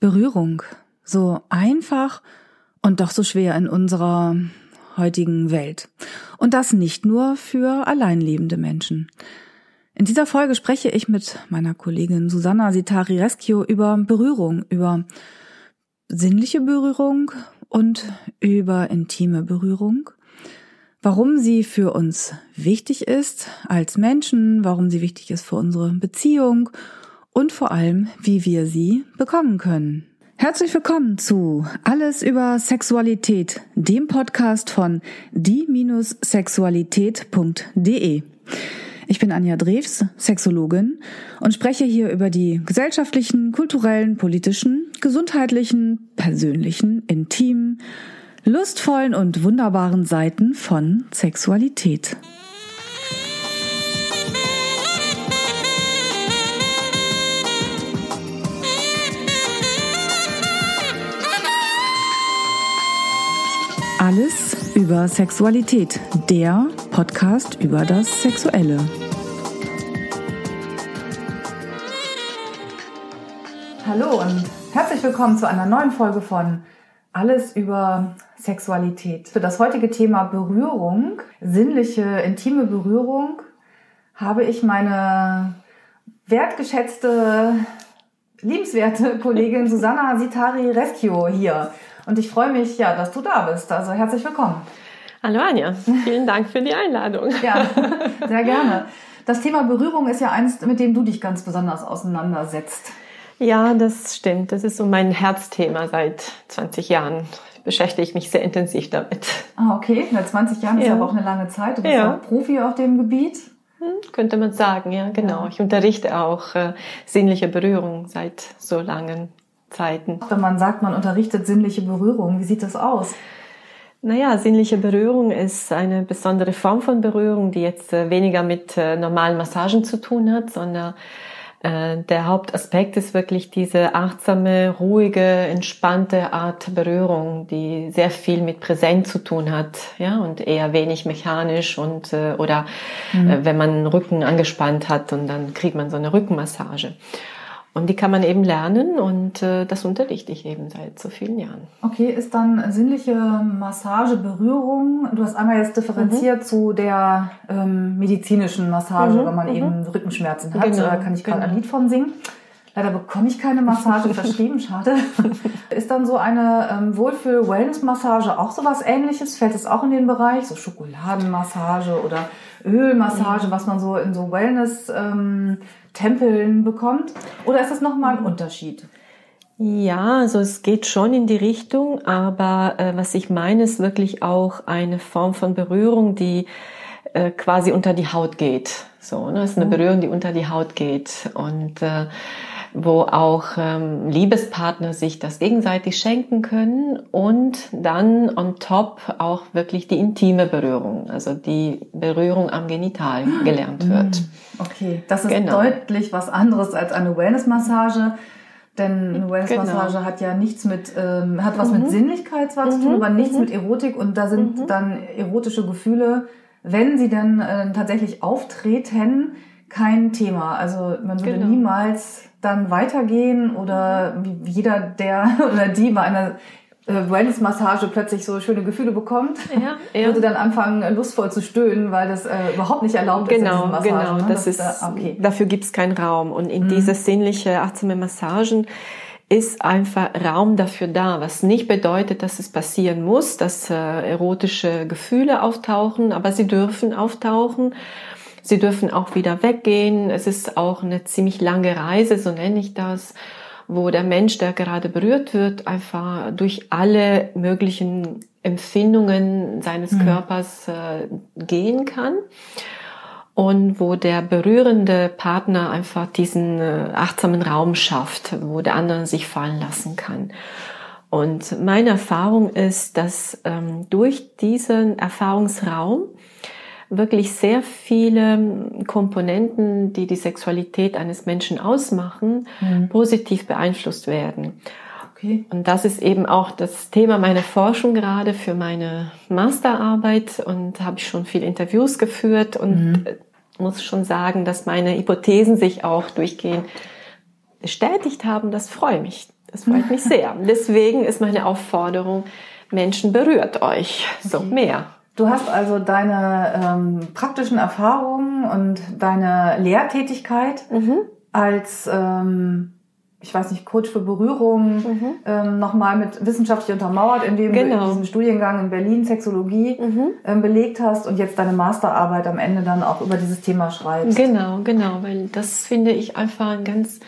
Berührung. So einfach und doch so schwer in unserer heutigen Welt. Und das nicht nur für alleinlebende Menschen. In dieser Folge spreche ich mit meiner Kollegin Susanna Sitari Rescue über Berührung, über sinnliche Berührung und über intime Berührung. Warum sie für uns wichtig ist als Menschen, warum sie wichtig ist für unsere Beziehung und vor allem, wie wir sie bekommen können. Herzlich willkommen zu Alles über Sexualität, dem Podcast von die-sexualität.de. Ich bin Anja Drews, Sexologin und spreche hier über die gesellschaftlichen, kulturellen, politischen, gesundheitlichen, persönlichen, intimen, lustvollen und wunderbaren Seiten von Sexualität. Über Sexualität, der Podcast über das Sexuelle. Hallo und herzlich willkommen zu einer neuen Folge von Alles über Sexualität. Für das heutige Thema Berührung, sinnliche, intime Berührung, habe ich meine wertgeschätzte, liebenswerte Kollegin Susanna Sitari Rescue hier. Und ich freue mich, ja, dass du da bist. Also herzlich willkommen. Hallo Anja, vielen Dank für die Einladung. ja, sehr gerne. Das Thema Berührung ist ja eins, mit dem du dich ganz besonders auseinandersetzt. Ja, das stimmt. Das ist so mein Herzthema seit 20 Jahren. Beschäftige ich mich sehr intensiv damit. Ah, okay. Seit 20 Jahren ja. ist aber auch eine lange Zeit. Du bist ja. auch Profi auf dem Gebiet. Hm, könnte man sagen, ja, genau. Ja. Ich unterrichte auch äh, sinnliche Berührung seit so langen Zeiten. Wenn man sagt, man unterrichtet sinnliche Berührung, wie sieht das aus? Naja, sinnliche Berührung ist eine besondere Form von Berührung, die jetzt äh, weniger mit äh, normalen Massagen zu tun hat, sondern äh, der Hauptaspekt ist wirklich diese achtsame, ruhige, entspannte Art Berührung, die sehr viel mit Präsenz zu tun hat, ja, und eher wenig mechanisch und oder mhm. wenn man den Rücken angespannt hat und dann kriegt man so eine Rückenmassage. Und die kann man eben lernen und äh, das unterrichte ich eben seit so vielen Jahren. Okay, ist dann sinnliche Massage, Berührung, du hast einmal jetzt differenziert mhm. zu der ähm, medizinischen Massage, mhm. wenn man mhm. eben Rückenschmerzen hat, genau. da kann ich gerade genau. ein Lied von singen. Leider bekomme ich keine Massage verschrieben, schade. Ist dann so eine ähm, Wohlfühl-Wellness-Massage auch so was ähnliches? Fällt es auch in den Bereich? So Schokoladenmassage oder Ölmassage, was man so in so Wellness-Tempeln ähm, bekommt? Oder ist das nochmal ein Unterschied? Ja, also es geht schon in die Richtung, aber äh, was ich meine, ist wirklich auch eine Form von Berührung, die äh, quasi unter die Haut geht. So, ne? Es ist eine mhm. Berührung, die unter die Haut geht und äh, wo auch ähm, Liebespartner sich das gegenseitig schenken können und dann on top auch wirklich die intime Berührung, also die Berührung am Genital gelernt wird. Mm, okay, das ist genau. deutlich was anderes als eine Wellness-Massage. Denn eine Wellness-Massage genau. hat ja nichts mit, ähm, hat was mhm. mit Sinnlichkeit zwar mhm. zu tun, aber nichts mhm. mit Erotik und da sind mhm. dann erotische Gefühle, wenn sie dann äh, tatsächlich auftreten, kein Thema. Also man würde genau. niemals dann weitergehen oder wie jeder, der oder die bei einer äh, Wellness-Massage plötzlich so schöne Gefühle bekommt, ja, ja. würde dann anfangen, lustvoll zu stöhnen, weil das äh, überhaupt nicht erlaubt genau, ist. Genau, genau. Ne? Das, das ist, da, okay. Dafür gibt es keinen Raum. Und in mhm. diese sinnliche, achtsame Massagen ist einfach Raum dafür da, was nicht bedeutet, dass es passieren muss, dass äh, erotische Gefühle auftauchen, aber sie dürfen auftauchen Sie dürfen auch wieder weggehen. Es ist auch eine ziemlich lange Reise, so nenne ich das, wo der Mensch, der gerade berührt wird, einfach durch alle möglichen Empfindungen seines mhm. Körpers äh, gehen kann und wo der berührende Partner einfach diesen äh, achtsamen Raum schafft, wo der andere sich fallen lassen kann. Und meine Erfahrung ist, dass ähm, durch diesen Erfahrungsraum wirklich sehr viele Komponenten, die die Sexualität eines Menschen ausmachen, mhm. positiv beeinflusst werden. Okay. Und das ist eben auch das Thema meiner Forschung gerade für meine Masterarbeit und habe ich schon viele Interviews geführt und mhm. muss schon sagen, dass meine Hypothesen sich auch durchgehend bestätigt haben. Das freue mich. Das freut mich sehr. Deswegen ist meine Aufforderung, Menschen berührt euch so okay. mehr. Du hast also deine ähm, praktischen Erfahrungen und deine Lehrtätigkeit mhm. als ähm, ich weiß nicht, Coach für Berührung, mhm. ähm, nochmal mit wissenschaftlich untermauert, indem genau. du diesen Studiengang in Berlin Sexologie mhm. ähm, belegt hast und jetzt deine Masterarbeit am Ende dann auch über dieses Thema schreibst. Genau, genau, weil das finde ich einfach ein ganz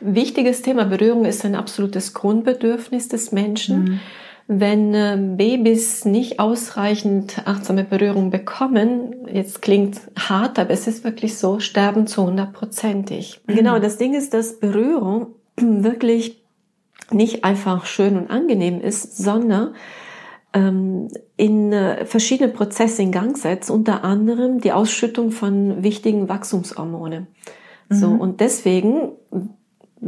wichtiges Thema. Berührung ist ein absolutes Grundbedürfnis des Menschen. Wenn äh, Babys nicht ausreichend achtsame Berührung bekommen, jetzt klingt hart, aber es ist wirklich so, sterben zu hundertprozentig. Mhm. Genau, das Ding ist, dass Berührung wirklich nicht einfach schön und angenehm ist, sondern ähm, in äh, verschiedene Prozesse in Gang setzt, unter anderem die Ausschüttung von wichtigen Wachstumshormone. Mhm. So, und deswegen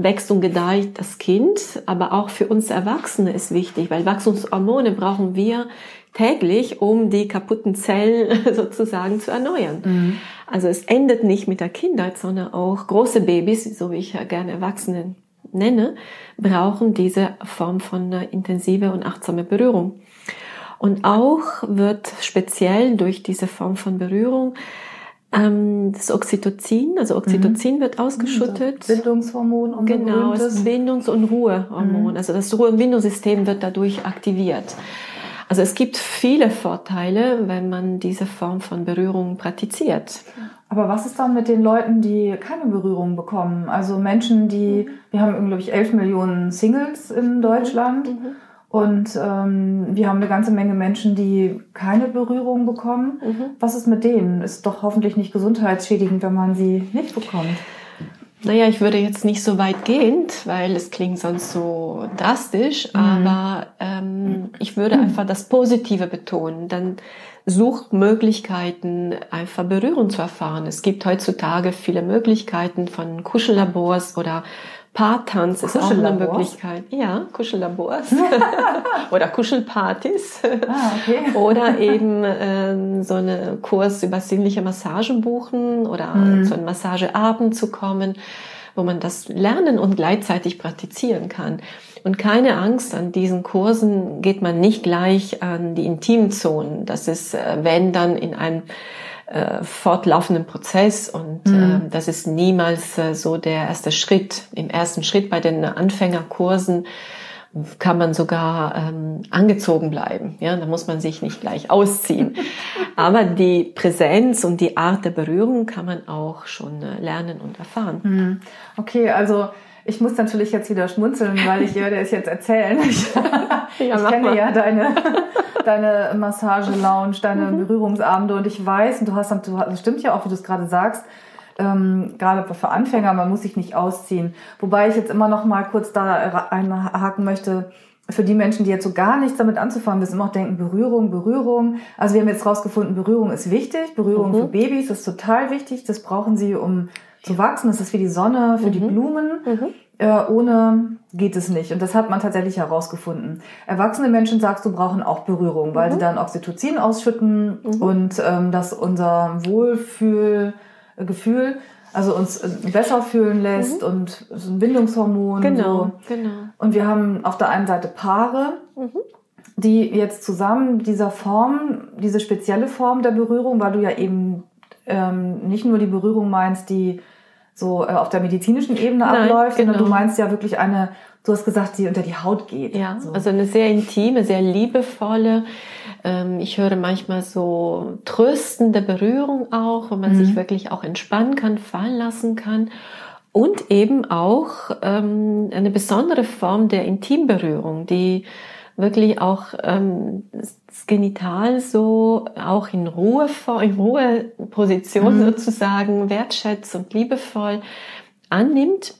wächst und gedeiht das Kind, aber auch für uns Erwachsene ist wichtig, weil Wachstumshormone brauchen wir täglich, um die kaputten Zellen sozusagen zu erneuern. Mhm. Also es endet nicht mit der Kindheit, sondern auch große Babys, so wie ich ja gerne Erwachsene nenne, brauchen diese Form von intensiver und achtsamer Berührung. Und auch wird speziell durch diese Form von Berührung das Oxytocin, also Oxytocin mhm. wird ausgeschüttet. So Bindungshormon. Und genau, das Bindungs- und Ruhehormon. Mhm. Also das Ruhe- und Bindungssystem wird dadurch aktiviert. Also es gibt viele Vorteile, wenn man diese Form von Berührung praktiziert. Aber was ist dann mit den Leuten, die keine Berührung bekommen? Also Menschen, die, wir haben, glaube ich, 11 Millionen Singles in Deutschland. Mhm. Und ähm, wir haben eine ganze Menge Menschen, die keine Berührung bekommen. Mhm. Was ist mit denen? Ist doch hoffentlich nicht gesundheitsschädigend, wenn man sie nicht bekommt. Naja, ich würde jetzt nicht so weit gehend, weil es klingt sonst so drastisch, mhm. aber ähm, ich würde mhm. einfach das Positive betonen. Dann such Möglichkeiten, einfach Berührung zu erfahren. Es gibt heutzutage viele Möglichkeiten von Kuschellabors oder Paartanz ist auch eine Möglichkeit. Ja, Kuschellabors oder Kuschelpartys. Ah, okay. oder eben äh, so eine Kurs über sinnliche Massagen buchen oder mhm. zu einem Massageabend zu kommen, wo man das lernen und gleichzeitig praktizieren kann. Und keine Angst, an diesen Kursen geht man nicht gleich an die Intimzonen. Das ist, äh, wenn dann in einem äh, fortlaufenden Prozess und mhm. äh, das ist niemals äh, so der erste Schritt. Im ersten Schritt bei den Anfängerkursen kann man sogar ähm, angezogen bleiben. Ja, da muss man sich nicht gleich ausziehen. Aber die Präsenz und die Art der Berührung kann man auch schon äh, lernen und erfahren. Mhm. Okay, also ich muss natürlich jetzt wieder schmunzeln, weil ich werde es jetzt erzählen. Ich, ja, ich kenne mal. ja deine, deine Massage-Lounge, deine mhm. Berührungsabende und ich weiß, und du hast, du, das stimmt ja auch, wie du es gerade sagst, ähm, gerade für Anfänger, man muss sich nicht ausziehen. Wobei ich jetzt immer noch mal kurz da einhaken möchte, für die Menschen, die jetzt so gar nichts damit anzufangen wissen, immer auch denken, Berührung, Berührung. Also wir haben jetzt rausgefunden, Berührung ist wichtig, Berührung mhm. für Babys ist total wichtig, das brauchen sie, um zu wachsen. Das ist wie die Sonne für mhm. die Blumen. Mhm. Äh, ohne geht es nicht. Und das hat man tatsächlich herausgefunden. Erwachsene Menschen, sagst du, brauchen auch Berührung, weil mhm. sie dann Oxytocin ausschütten mhm. und ähm, dass unser Wohlfühlgefühl also uns äh, besser fühlen lässt mhm. und so ein Bindungshormon. Genau, so. genau. Und wir haben auf der einen Seite Paare, mhm. die jetzt zusammen dieser Form, diese spezielle Form der Berührung, weil du ja eben ähm, nicht nur die Berührung meinst, die so äh, auf der medizinischen Ebene Nein, abläuft, genau. sondern du meinst ja wirklich eine, du hast gesagt, die unter die Haut geht. Ja, so. also eine sehr intime, sehr liebevolle. Ähm, ich höre manchmal so tröstende Berührung auch, wo man mhm. sich wirklich auch entspannen kann, fallen lassen kann. Und eben auch ähm, eine besondere Form der Intimberührung, die wirklich auch ähm, das Genital so auch in Ruhe, in Ruheposition mhm. sozusagen wertschätzt und liebevoll annimmt.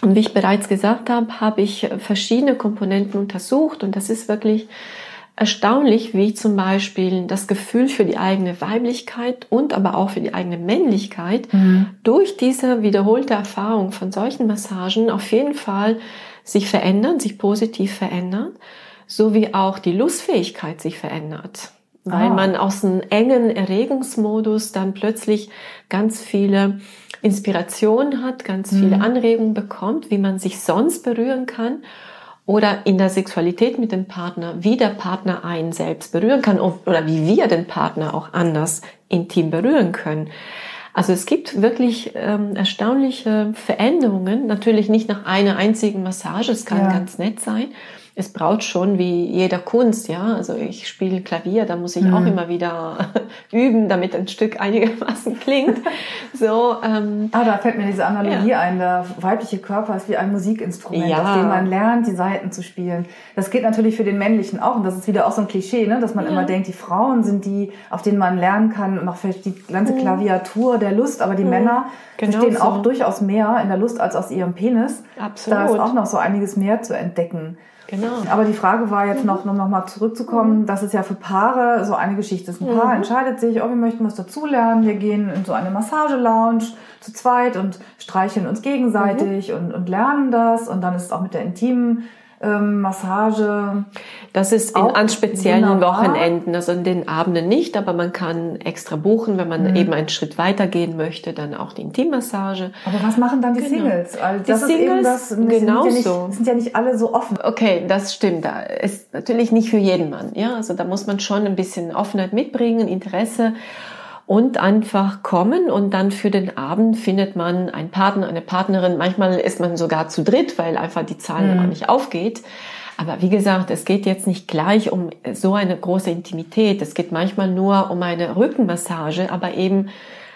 Und wie ich bereits gesagt habe, habe ich verschiedene Komponenten untersucht und das ist wirklich erstaunlich, wie zum Beispiel das Gefühl für die eigene Weiblichkeit und aber auch für die eigene Männlichkeit mhm. durch diese wiederholte Erfahrung von solchen Massagen auf jeden Fall sich verändern, sich positiv verändern so wie auch die Lustfähigkeit sich verändert. weil ah. man aus einem engen Erregungsmodus dann plötzlich ganz viele Inspiration hat, ganz viele mhm. Anregungen bekommt, wie man sich sonst berühren kann oder in der Sexualität mit dem Partner, wie der Partner einen selbst berühren kann oder wie wir den Partner auch anders intim berühren können. Also es gibt wirklich ähm, erstaunliche Veränderungen, natürlich nicht nach einer einzigen Massage, es kann ja. ganz nett sein, es braucht schon wie jeder Kunst, ja. Also ich spiele Klavier, da muss ich mhm. auch immer wieder üben, damit ein Stück einigermaßen klingt. So. Ähm, ah, da fällt mir diese Analogie ja. ein. Der weibliche Körper ist wie ein Musikinstrument, ja. auf dem man lernt, die Saiten zu spielen. Das geht natürlich für den männlichen auch, und das ist wieder auch so ein Klischee, ne, dass man ja. immer denkt, die Frauen sind die, auf denen man lernen kann, und auch vielleicht die ganze mhm. Klaviatur der Lust, aber die mhm. Männer genau verstehen so. auch durchaus mehr in der Lust als aus ihrem Penis. Absolut. Da ist auch noch so einiges mehr zu entdecken. Genau. Aber die Frage war jetzt noch, um noch mal zurückzukommen, mhm. das ist ja für Paare so eine Geschichte. Ein Paar mhm. entscheidet sich, oh, wir möchten was dazulernen, wir gehen in so eine Massage-Lounge zu zweit und streicheln uns gegenseitig mhm. und, und lernen das. Und dann ist es auch mit der intimen ähm, Massage. Das ist in, an speziellen wunderbar. Wochenenden, also in den Abenden nicht, aber man kann extra buchen, wenn man mhm. eben einen Schritt weiter gehen möchte, dann auch die Intimmassage. Aber was machen dann die genau. Singles? Also das die Singles, das, genau sind ja, so. sind ja nicht alle so offen. Okay, das stimmt. Da ist natürlich nicht für jeden Mann, ja. Also da muss man schon ein bisschen Offenheit mitbringen, Interesse und einfach kommen und dann für den Abend findet man einen Partner, eine Partnerin. Manchmal ist man sogar zu dritt, weil einfach die Zahl mhm. nicht aufgeht. Aber wie gesagt, es geht jetzt nicht gleich um so eine große Intimität. Es geht manchmal nur um eine Rückenmassage, aber eben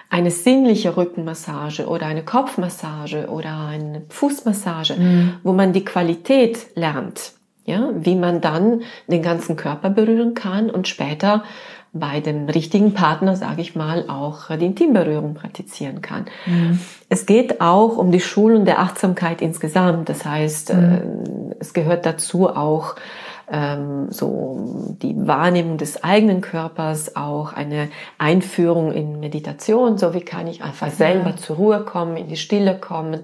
eine sinnliche Rückenmassage oder eine Kopfmassage oder eine Fußmassage, mhm. wo man die Qualität lernt, ja, wie man dann den ganzen Körper berühren kann und später bei dem richtigen Partner, sage ich mal, auch die Intimberührung praktizieren kann. Mhm. Es geht auch um die Schulung der Achtsamkeit insgesamt. Das heißt, mhm. äh, es gehört dazu auch ähm, so die Wahrnehmung des eigenen Körpers, auch eine Einführung in Meditation, so wie kann ich einfach selber ja. zur Ruhe kommen, in die Stille kommen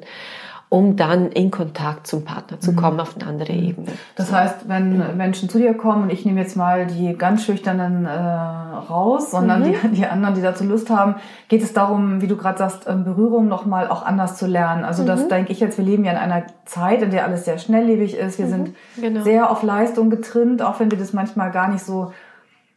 um dann in Kontakt zum Partner zu kommen mhm. auf eine andere mhm. Ebene. Das heißt, wenn mhm. Menschen zu dir kommen, und ich nehme jetzt mal die ganz schüchternen äh, raus, sondern mhm. die, die anderen, die dazu Lust haben, geht es darum, wie du gerade sagst, ähm, Berührung nochmal auch anders zu lernen. Also das mhm. denke ich jetzt, wir leben ja in einer Zeit, in der alles sehr schnelllebig ist. Wir mhm. sind genau. sehr auf Leistung getrimmt, auch wenn wir das manchmal gar nicht so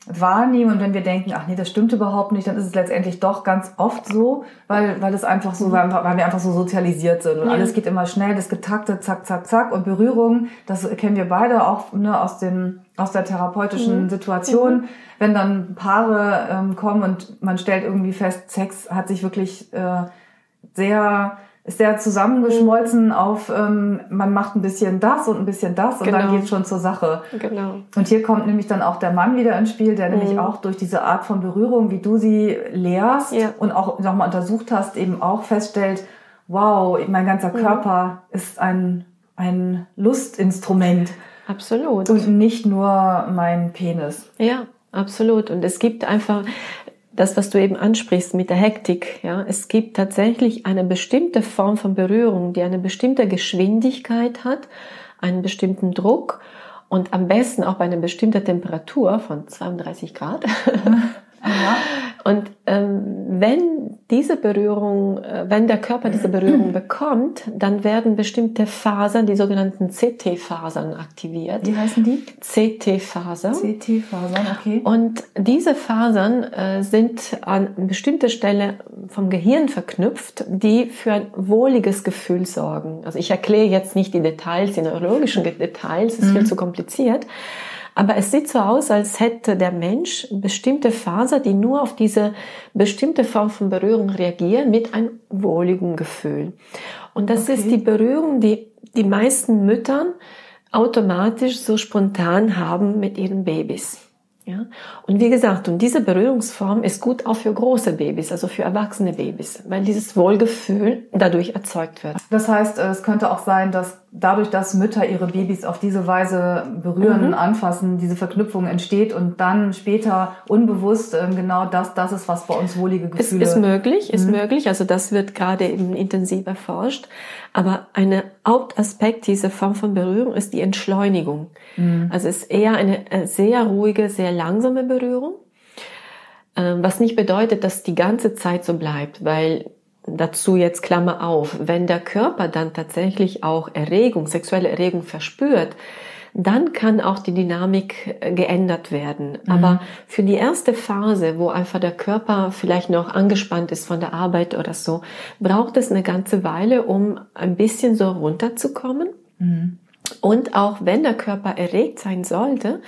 wahrnehmen und wenn wir denken, ach nee, das stimmt überhaupt nicht, dann ist es letztendlich doch ganz oft so, weil, weil es einfach so, weil, weil wir einfach so sozialisiert sind und ja. alles geht immer schnell, das getaktet, zack, zack, zack und Berührung, das kennen wir beide auch ne, aus dem aus der therapeutischen mhm. Situation, mhm. wenn dann Paare ähm, kommen und man stellt irgendwie fest, Sex hat sich wirklich äh, sehr ist der zusammengeschmolzen auf, ähm, man macht ein bisschen das und ein bisschen das und genau. dann geht schon zur Sache. Genau. Und hier kommt nämlich dann auch der Mann wieder ins Spiel, der mhm. nämlich auch durch diese Art von Berührung, wie du sie lehrst ja. und auch nochmal untersucht hast, eben auch feststellt, wow, mein ganzer mhm. Körper ist ein, ein Lustinstrument. Absolut. Und nicht nur mein Penis. Ja, absolut. Und es gibt einfach, das, was du eben ansprichst mit der Hektik, ja, es gibt tatsächlich eine bestimmte Form von Berührung, die eine bestimmte Geschwindigkeit hat, einen bestimmten Druck und am besten auch bei einer bestimmten Temperatur von 32 Grad. Ja. Und ähm, wenn diese Berührung, äh, wenn der Körper diese Berührung bekommt, dann werden bestimmte Fasern, die sogenannten CT-Fasern aktiviert. Wie heißen die? CT-Fasern. CT-Fasern, okay. Und diese Fasern äh, sind an bestimmter Stelle vom Gehirn verknüpft, die für ein wohliges Gefühl sorgen. Also ich erkläre jetzt nicht die Details, die neurologischen Details, ist mhm. viel zu kompliziert. Aber es sieht so aus, als hätte der Mensch bestimmte Faser, die nur auf diese bestimmte Form von Berührung reagieren, mit einem wohligen Gefühl. Und das okay. ist die Berührung, die die meisten Müttern automatisch so spontan haben mit ihren Babys. Ja? Und wie gesagt, und diese Berührungsform ist gut auch für große Babys, also für erwachsene Babys, weil dieses Wohlgefühl dadurch erzeugt wird. Das heißt, es könnte auch sein, dass dadurch, dass Mütter ihre Babys auf diese Weise berühren, mhm. anfassen, diese Verknüpfung entsteht und dann später unbewusst ähm, genau das, das ist, was bei uns wohlige Gefühle. Ist, ist möglich, ist mhm. möglich. Also das wird gerade eben intensiv erforscht. Aber ein Hauptaspekt dieser Form von Berührung ist die Entschleunigung. Mhm. Also es ist eher eine sehr ruhige, sehr langsame Berührung. Ähm, was nicht bedeutet, dass die ganze Zeit so bleibt, weil dazu jetzt Klammer auf, wenn der Körper dann tatsächlich auch Erregung, sexuelle Erregung verspürt, dann kann auch die Dynamik äh, geändert werden. Mhm. Aber für die erste Phase, wo einfach der Körper vielleicht noch angespannt ist von der Arbeit oder so, braucht es eine ganze Weile, um ein bisschen so runterzukommen. Mhm. Und auch wenn der Körper erregt sein sollte,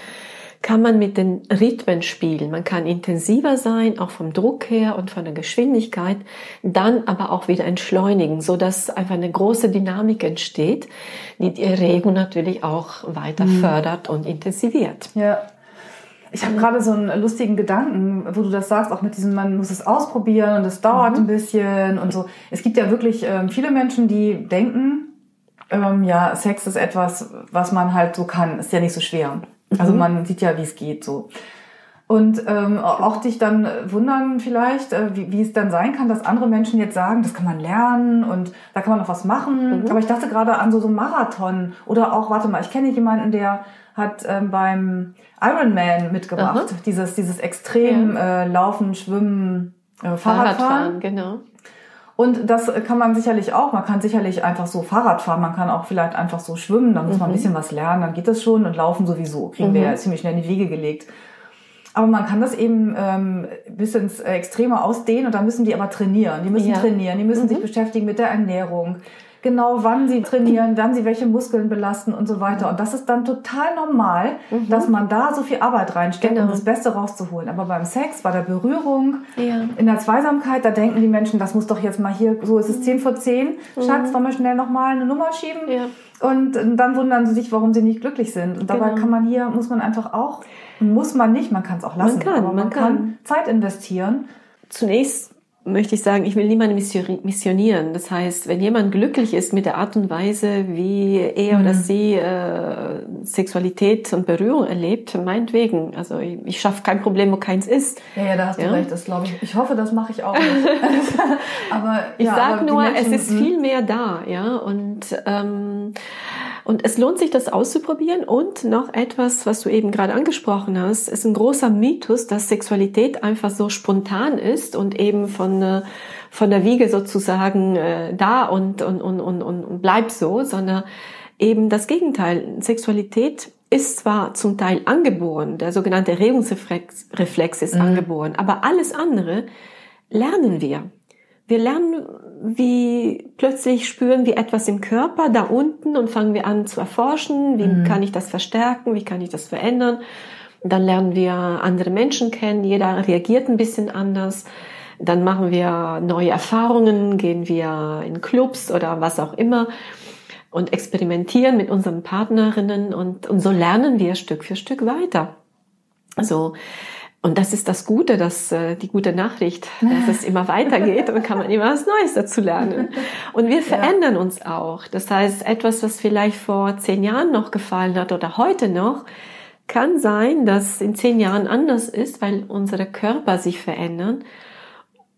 kann man mit den Rhythmen spielen. Man kann intensiver sein, auch vom Druck her und von der Geschwindigkeit, dann aber auch wieder entschleunigen, so dass einfach eine große Dynamik entsteht, die die Erregung natürlich auch weiter mhm. fördert und intensiviert. Ja. Ich habe gerade so einen lustigen Gedanken, wo du das sagst, auch mit diesem, man muss es ausprobieren und es dauert mhm. ein bisschen und so. Es gibt ja wirklich ähm, viele Menschen, die denken, ähm, ja, Sex ist etwas, was man halt so kann, ist ja nicht so schwer. Also mhm. man sieht ja, wie es geht so. Und ähm, auch dich dann wundern vielleicht, äh, wie, wie es dann sein kann, dass andere Menschen jetzt sagen, das kann man lernen und da kann man noch was machen. Mhm. Aber ich dachte gerade an so so Marathon oder auch, warte mal, ich kenne jemanden, der hat ähm, beim Ironman mitgemacht, Aha. dieses dieses extrem ja. äh, Laufen, Schwimmen, äh, Fahrradfahren. Fahrradfahren, genau. Und das kann man sicherlich auch. Man kann sicherlich einfach so Fahrrad fahren. Man kann auch vielleicht einfach so schwimmen. Da muss mhm. man ein mhm. bisschen was lernen. Dann geht das schon. Und laufen sowieso. Kriegen mhm. wir ja ziemlich schnell in die Wege gelegt. Aber man kann das eben ähm, bis ins Extreme ausdehnen und dann müssen die aber trainieren. Die müssen ja. trainieren, die müssen mhm. sich beschäftigen mit der Ernährung, genau wann sie trainieren, wann sie welche Muskeln belasten und so weiter. Und das ist dann total normal, mhm. dass man da so viel Arbeit reinsteckt, genau. um das Beste rauszuholen. Aber beim Sex, bei der Berührung, ja. in der Zweisamkeit, da denken die Menschen, das muss doch jetzt mal hier, so ist es 10 vor 10, mhm. Schatz, wollen wir schnell nochmal eine Nummer schieben? Ja. Und dann wundern sie sich, warum sie nicht glücklich sind. Und dabei genau. kann man hier, muss man einfach auch, muss man nicht, man kann es auch lassen, man kann, aber man, man kann. kann Zeit investieren. Zunächst möchte ich sagen, ich will niemanden missionieren. Das heißt, wenn jemand glücklich ist mit der Art und Weise, wie er mhm. oder sie äh, Sexualität und Berührung erlebt, meinetwegen. Also ich, ich schaffe kein Problem, wo keins ist. Ja, ja, da hast ja? du recht. Das glaube ich. Ich hoffe, das mache ich auch. Nicht. aber ich ja, sage nur, Menschen, es ist viel mehr da, ja und ähm, und es lohnt sich, das auszuprobieren. Und noch etwas, was du eben gerade angesprochen hast, ist ein großer Mythos, dass Sexualität einfach so spontan ist und eben von, äh, von der Wiege sozusagen äh, da und, und, und, und, und bleibt so, sondern eben das Gegenteil. Sexualität ist zwar zum Teil angeboren, der sogenannte Erregungsreflex ist mhm. angeboren, aber alles andere lernen wir. Wir lernen, wie plötzlich spüren wir etwas im Körper da unten und fangen wir an zu erforschen, wie mhm. kann ich das verstärken, wie kann ich das verändern. Dann lernen wir andere Menschen kennen, jeder reagiert ein bisschen anders. Dann machen wir neue Erfahrungen, gehen wir in Clubs oder was auch immer und experimentieren mit unseren Partnerinnen und, und so lernen wir Stück für Stück weiter. Also und das ist das Gute, dass äh, die gute Nachricht, dass es immer weitergeht und kann man immer was Neues dazu lernen. Und wir verändern ja. uns auch. Das heißt, etwas, was vielleicht vor zehn Jahren noch gefallen hat oder heute noch, kann sein, dass in zehn Jahren anders ist, weil unsere Körper sich verändern.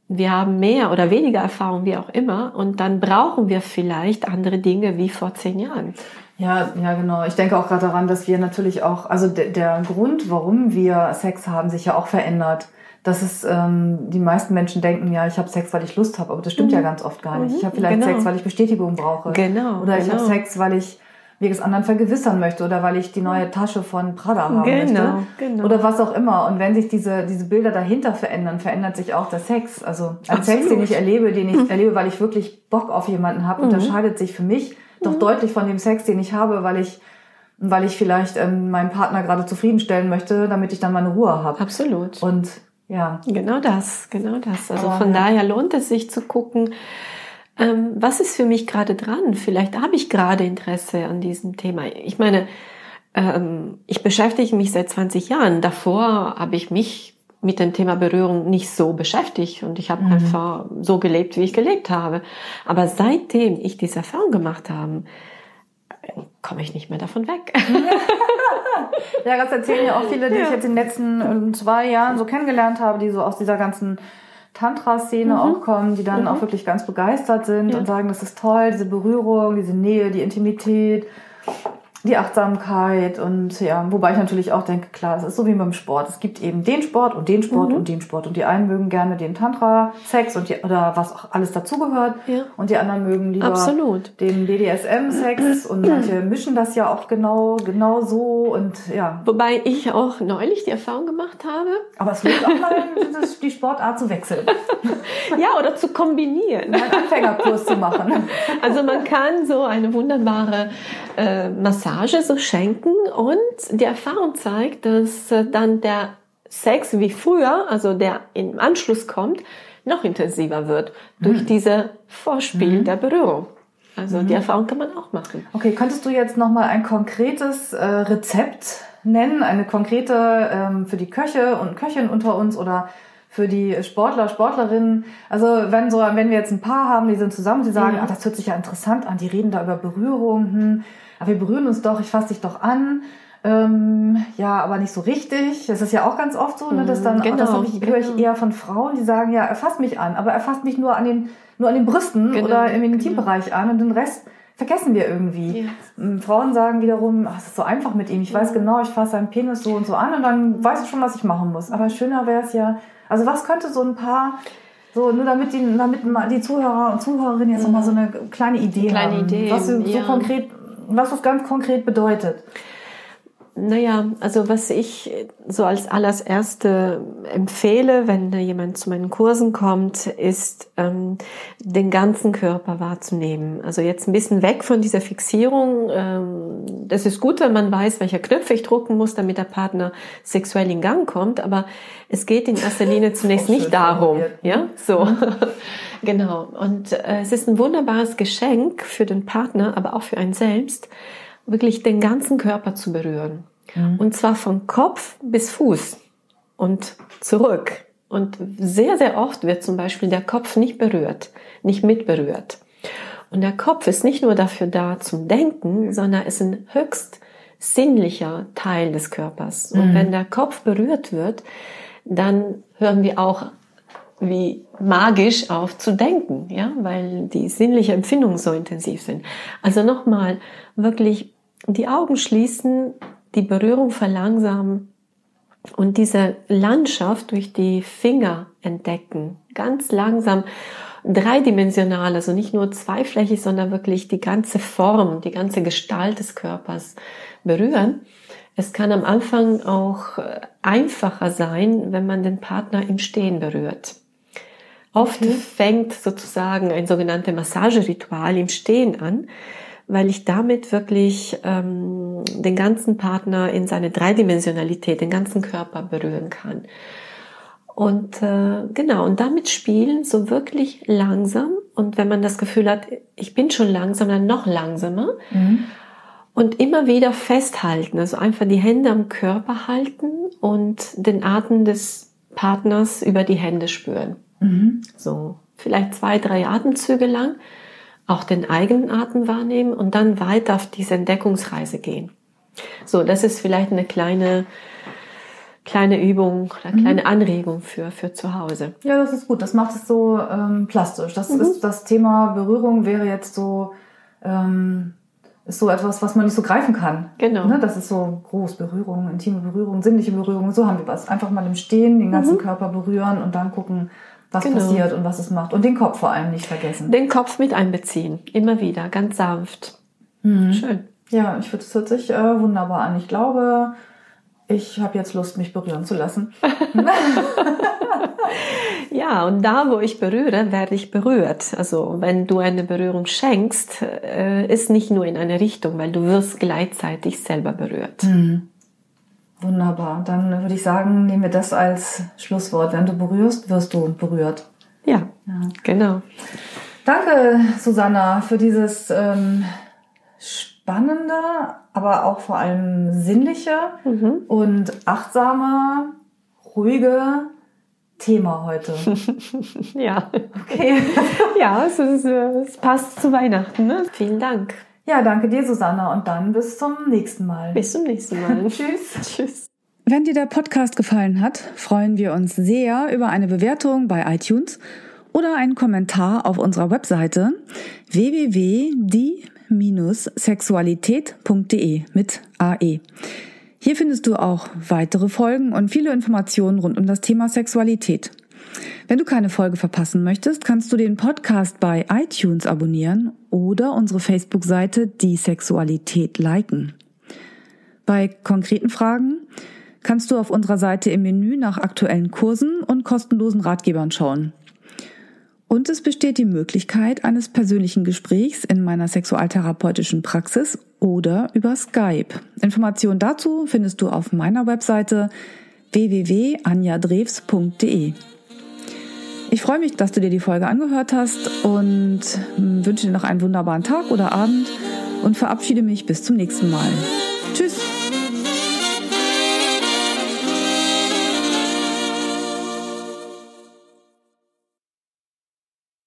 Wir haben mehr oder weniger Erfahrung, wie auch immer, und dann brauchen wir vielleicht andere Dinge wie vor zehn Jahren. Ja, ja, genau. Ich denke auch gerade daran, dass wir natürlich auch, also de, der Grund, warum wir Sex haben, sich ja auch verändert. Dass es ähm, die meisten Menschen denken, ja, ich habe Sex, weil ich Lust habe, aber das stimmt mhm. ja ganz oft gar nicht. Ich habe vielleicht genau. Sex, weil ich Bestätigung brauche. Genau. Oder ich genau. habe Sex, weil ich wie es anderen vergewissern möchte oder weil ich die neue Tasche von Prada haben genau, möchte. Genau. Oder was auch immer. Und wenn sich diese, diese Bilder dahinter verändern, verändert sich auch der Sex. Also ein Sex, den ich erlebe, den ich mhm. erlebe, weil ich wirklich Bock auf jemanden habe, mhm. unterscheidet sich für mich doch mhm. deutlich von dem Sex, den ich habe, weil ich weil ich vielleicht ähm, meinen Partner gerade zufriedenstellen möchte, damit ich dann meine Ruhe habe. Absolut. Und ja. Genau das, genau das. Also Aber, von ja. daher lohnt es sich zu gucken, ähm, was ist für mich gerade dran? Vielleicht habe ich gerade Interesse an diesem Thema. Ich meine, ähm, ich beschäftige mich seit 20 Jahren. Davor habe ich mich mit dem Thema Berührung nicht so beschäftigt und ich habe mhm. einfach so gelebt, wie ich gelebt habe. Aber seitdem ich diese Erfahrung gemacht habe, komme ich nicht mehr davon weg. ja, das erzählen ja auch viele, die ja. ich jetzt in den letzten ähm, zwei Jahren so kennengelernt habe, die so aus dieser ganzen Tantra-Szene mhm. auch kommen, die dann mhm. auch wirklich ganz begeistert sind ja. und sagen, das ist toll, diese Berührung, diese Nähe, die Intimität. Die Achtsamkeit und ja, wobei ich natürlich auch denke, klar, es ist so wie beim Sport. Es gibt eben den Sport und den Sport mhm. und den Sport und die einen mögen gerne den Tantra-Sex und die, oder was auch alles dazugehört ja. und die anderen mögen lieber Absolut. den BDSM-Sex und manche mischen das ja auch genau genau so und ja. Wobei ich auch neulich die Erfahrung gemacht habe. Aber es lohnt auch mal, die Sportart zu wechseln. ja, oder zu kombinieren. Einen Anfängerkurs zu machen. Also man kann so eine wunderbare äh, Massage so schenken und die Erfahrung zeigt, dass äh, dann der Sex wie früher, also der im Anschluss kommt, noch intensiver wird durch mhm. diese Vorspiel mhm. der Berührung. Also mhm. die Erfahrung kann man auch machen. Okay, könntest du jetzt noch mal ein konkretes äh, Rezept nennen, eine konkrete ähm, für die Köche und Köchin unter uns oder für die Sportler, Sportlerinnen. Also wenn so, wenn wir jetzt ein Paar haben, die sind zusammen, die sagen, ah, das hört sich ja interessant an, die reden da über Berührung, hm, aber wir berühren uns doch, ich fasse dich doch an. Ähm, ja, aber nicht so richtig. Das ist ja auch ganz oft so, ne, dass dann, genau, das ich, genau. höre ich genau. eher von Frauen, die sagen, ja, er fasst mich an, aber er fasst mich nur an den, nur an den Brüsten genau, oder im Intimbereich genau. an und den Rest vergessen wir irgendwie. Ja. Ähm, Frauen sagen wiederum, ach, es ist so einfach mit ihm. Ich weiß genau, ich fasse seinen Penis so und so an und dann weiß ich schon, was ich machen muss. Aber schöner wäre es ja, also was könnte so ein paar so, nur damit die, damit die Zuhörer und Zuhörerinnen jetzt ja. nochmal so eine kleine Idee kleine haben. Idee, was so, ja. konkret, was das ganz konkret bedeutet. Naja, also was ich so als allererste empfehle, wenn jemand zu meinen Kursen kommt, ist ähm, den ganzen Körper wahrzunehmen. Also jetzt ein bisschen weg von dieser Fixierung. Ähm, das ist gut, wenn man weiß, welcher Knöpfe ich drucken muss, damit der Partner sexuell in Gang kommt. Aber es geht in erster Linie zunächst nicht darum. Ja, so. genau. Und äh, es ist ein wunderbares Geschenk für den Partner, aber auch für einen selbst wirklich den ganzen Körper zu berühren. Mhm. Und zwar von Kopf bis Fuß und zurück. Und sehr, sehr oft wird zum Beispiel der Kopf nicht berührt, nicht mitberührt. Und der Kopf ist nicht nur dafür da zum Denken, sondern ist ein höchst sinnlicher Teil des Körpers. Und mhm. wenn der Kopf berührt wird, dann hören wir auch wie magisch auf zu denken, ja, weil die sinnliche Empfindungen so intensiv sind. Also nochmal wirklich die Augen schließen, die Berührung verlangsamen und diese Landschaft durch die Finger entdecken. Ganz langsam, dreidimensional, also nicht nur zweiflächig, sondern wirklich die ganze Form, die ganze Gestalt des Körpers berühren. Es kann am Anfang auch äh, einfacher sein, wenn man den Partner im Stehen berührt. Oft okay. fängt sozusagen ein sogenanntes Massageritual im Stehen an, weil ich damit wirklich ähm, den ganzen Partner in seine Dreidimensionalität, den ganzen Körper berühren kann. Und äh, genau, und damit spielen so wirklich langsam. Und wenn man das Gefühl hat, ich bin schon langsam, dann noch langsamer. Mhm. Und immer wieder festhalten, also einfach die Hände am Körper halten und den Atem des Partners über die Hände spüren. Mhm. So, vielleicht zwei, drei Atemzüge lang auch den eigenen Atem wahrnehmen und dann weiter auf diese Entdeckungsreise gehen. So, das ist vielleicht eine kleine kleine Übung oder mhm. kleine Anregung für für zu Hause. Ja, das ist gut. Das macht es so ähm, plastisch. Das mhm. ist das Thema Berührung wäre jetzt so ähm, ist so etwas, was man nicht so greifen kann. Genau. Ne? Das ist so groß Berührung, intime Berührung, sinnliche Berührung. So haben wir was. Einfach mal im Stehen den ganzen mhm. Körper berühren und dann gucken, was genau. passiert und was es macht. Und den Kopf vor allem nicht vergessen. Den Kopf mit einbeziehen. Immer wieder, ganz sanft. Mhm. Schön. Ja, ich finde, es hört sich äh, wunderbar an. Ich glaube, ich habe jetzt Lust, mich berühren zu lassen. ja, und da, wo ich berühre, werde ich berührt. Also wenn du eine Berührung schenkst, äh, ist nicht nur in eine Richtung, weil du wirst gleichzeitig selber berührt. Mhm. Wunderbar. Dann würde ich sagen, nehmen wir das als Schlusswort. Wenn du berührst, wirst du berührt. Ja, ja. genau. Danke, Susanna, für dieses ähm, spannende, aber auch vor allem sinnliche mhm. und achtsame, ruhige Thema heute. ja. Okay. ja, es, ist, es passt zu Weihnachten. Ne? Vielen Dank. Ja, danke dir, Susanna, und dann bis zum nächsten Mal. Bis zum nächsten Mal. Tschüss. Tschüss. Wenn dir der Podcast gefallen hat, freuen wir uns sehr über eine Bewertung bei iTunes oder einen Kommentar auf unserer Webseite www.die anja-sexualität.de mit AE. Hier findest du auch weitere Folgen und viele Informationen rund um das Thema Sexualität. Wenn du keine Folge verpassen möchtest, kannst du den Podcast bei iTunes abonnieren oder unsere Facebook-Seite Die Sexualität liken. Bei konkreten Fragen kannst du auf unserer Seite im Menü nach aktuellen Kursen und kostenlosen Ratgebern schauen. Und es besteht die Möglichkeit eines persönlichen Gesprächs in meiner sexualtherapeutischen Praxis oder über Skype. Informationen dazu findest du auf meiner Webseite www.anjadrews.de. Ich freue mich, dass du dir die Folge angehört hast und wünsche dir noch einen wunderbaren Tag oder Abend und verabschiede mich bis zum nächsten Mal. Tschüss!